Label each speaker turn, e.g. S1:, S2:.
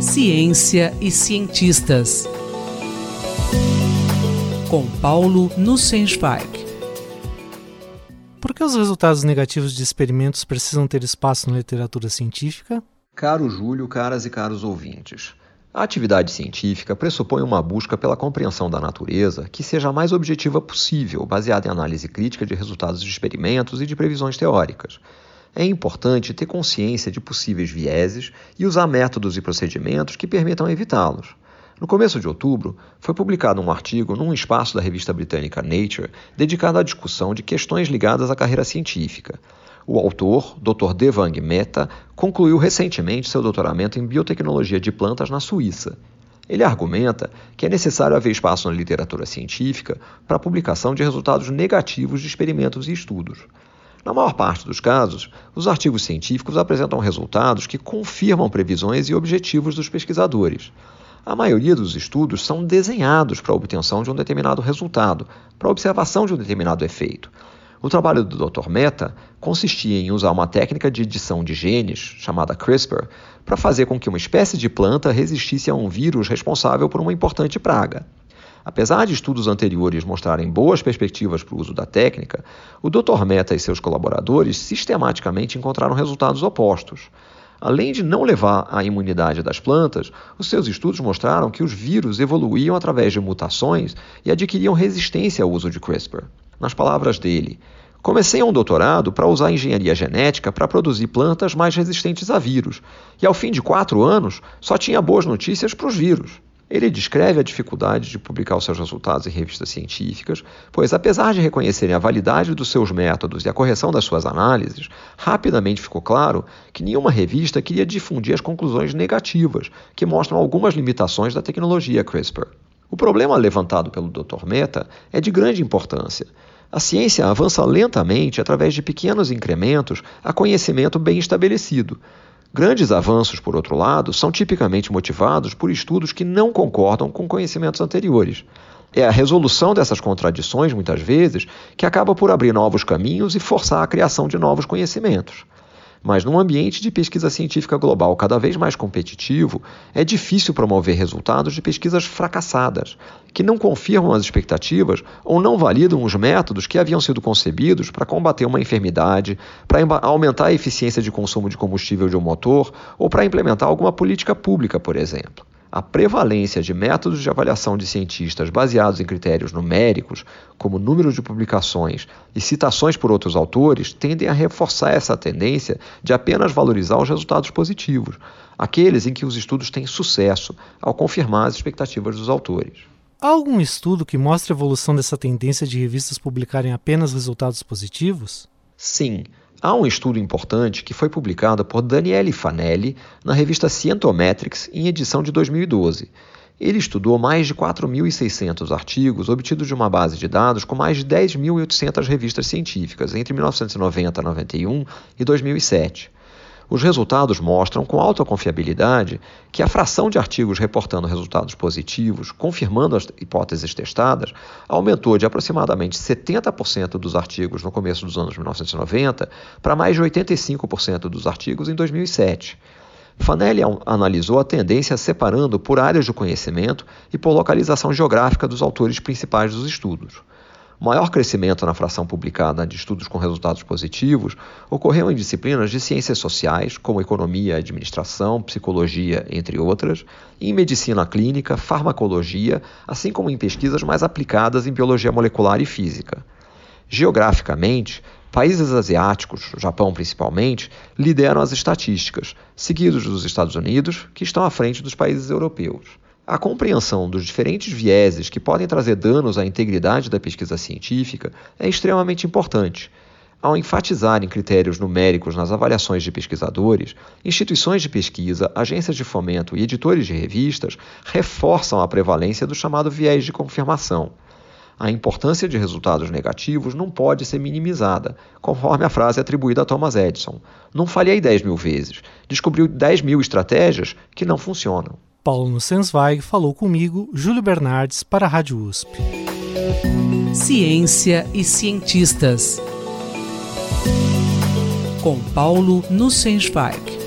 S1: Ciência e cientistas. Com Paulo Nussensweig.
S2: Por que os resultados negativos de experimentos precisam ter espaço na literatura científica?
S3: Caro Júlio, caras e caros ouvintes. A atividade científica pressupõe uma busca pela compreensão da natureza que seja a mais objetiva possível, baseada em análise crítica de resultados de experimentos e de previsões teóricas. É importante ter consciência de possíveis vieses e usar métodos e procedimentos que permitam evitá-los. No começo de outubro, foi publicado um artigo num espaço da revista britânica Nature dedicado à discussão de questões ligadas à carreira científica. O autor, Dr. Devang Mehta, concluiu recentemente seu doutoramento em biotecnologia de plantas na Suíça. Ele argumenta que é necessário haver espaço na literatura científica para a publicação de resultados negativos de experimentos e estudos. Na maior parte dos casos, os artigos científicos apresentam resultados que confirmam previsões e objetivos dos pesquisadores. A maioria dos estudos são desenhados para a obtenção de um determinado resultado, para a observação de um determinado efeito. O trabalho do Dr. Mehta consistia em usar uma técnica de edição de genes, chamada CRISPR, para fazer com que uma espécie de planta resistisse a um vírus responsável por uma importante praga. Apesar de estudos anteriores mostrarem boas perspectivas para o uso da técnica, o Dr. Mehta e seus colaboradores sistematicamente encontraram resultados opostos. Além de não levar à imunidade das plantas, os seus estudos mostraram que os vírus evoluíam através de mutações e adquiriam resistência ao uso de CRISPR. Nas palavras dele, Comecei um doutorado para usar engenharia genética para produzir plantas mais resistentes a vírus, e ao fim de quatro anos só tinha boas notícias para os vírus. Ele descreve a dificuldade de publicar os seus resultados em revistas científicas, pois, apesar de reconhecerem a validade dos seus métodos e a correção das suas análises, rapidamente ficou claro que nenhuma revista queria difundir as conclusões negativas, que mostram algumas limitações da tecnologia CRISPR. O problema levantado pelo Dr. Mehta é de grande importância. A ciência avança lentamente através de pequenos incrementos a conhecimento bem estabelecido, Grandes avanços, por outro lado, são tipicamente motivados por estudos que não concordam com conhecimentos anteriores. É a resolução dessas contradições, muitas vezes, que acaba por abrir novos caminhos e forçar a criação de novos conhecimentos. Mas num ambiente de pesquisa científica global cada vez mais competitivo, é difícil promover resultados de pesquisas fracassadas, que não confirmam as expectativas ou não validam os métodos que haviam sido concebidos para combater uma enfermidade, para aumentar a eficiência de consumo de combustível de um motor ou para implementar alguma política pública, por exemplo. A prevalência de métodos de avaliação de cientistas baseados em critérios numéricos, como número de publicações e citações por outros autores, tendem a reforçar essa tendência de apenas valorizar os resultados positivos, aqueles em que os estudos têm sucesso, ao confirmar as expectativas dos autores.
S2: Há algum estudo que mostre a evolução dessa tendência de revistas publicarem apenas resultados positivos?
S3: Sim. Há um estudo importante que foi publicado por Daniele Fanelli na revista Scientometrics em edição de 2012. Ele estudou mais de 4.600 artigos obtidos de uma base de dados com mais de 10.800 revistas científicas entre 1990, 91 e 2007. Os resultados mostram com alta confiabilidade que a fração de artigos reportando resultados positivos, confirmando as hipóteses testadas, aumentou de aproximadamente 70% dos artigos no começo dos anos 1990 para mais de 85% dos artigos em 2007. Fanelli analisou a tendência separando por áreas de conhecimento e por localização geográfica dos autores principais dos estudos. O maior crescimento na fração publicada de estudos com resultados positivos ocorreu em disciplinas de ciências sociais, como economia, administração, psicologia, entre outras, e em medicina clínica, farmacologia, assim como em pesquisas mais aplicadas em biologia molecular e física. Geograficamente, países asiáticos, Japão principalmente, lideram as estatísticas, seguidos dos Estados Unidos, que estão à frente dos países europeus. A compreensão dos diferentes vieses que podem trazer danos à integridade da pesquisa científica é extremamente importante. Ao enfatizarem critérios numéricos nas avaliações de pesquisadores, instituições de pesquisa, agências de fomento e editores de revistas reforçam a prevalência do chamado viés de confirmação. A importância de resultados negativos não pode ser minimizada, conforme a frase atribuída a Thomas Edison. Não falhei 10 mil vezes, descobriu 10 mil estratégias que não funcionam.
S2: Paulo Nussensweig falou comigo, Júlio Bernardes, para a Rádio USP.
S1: Ciência e cientistas. Com Paulo Nussensweig.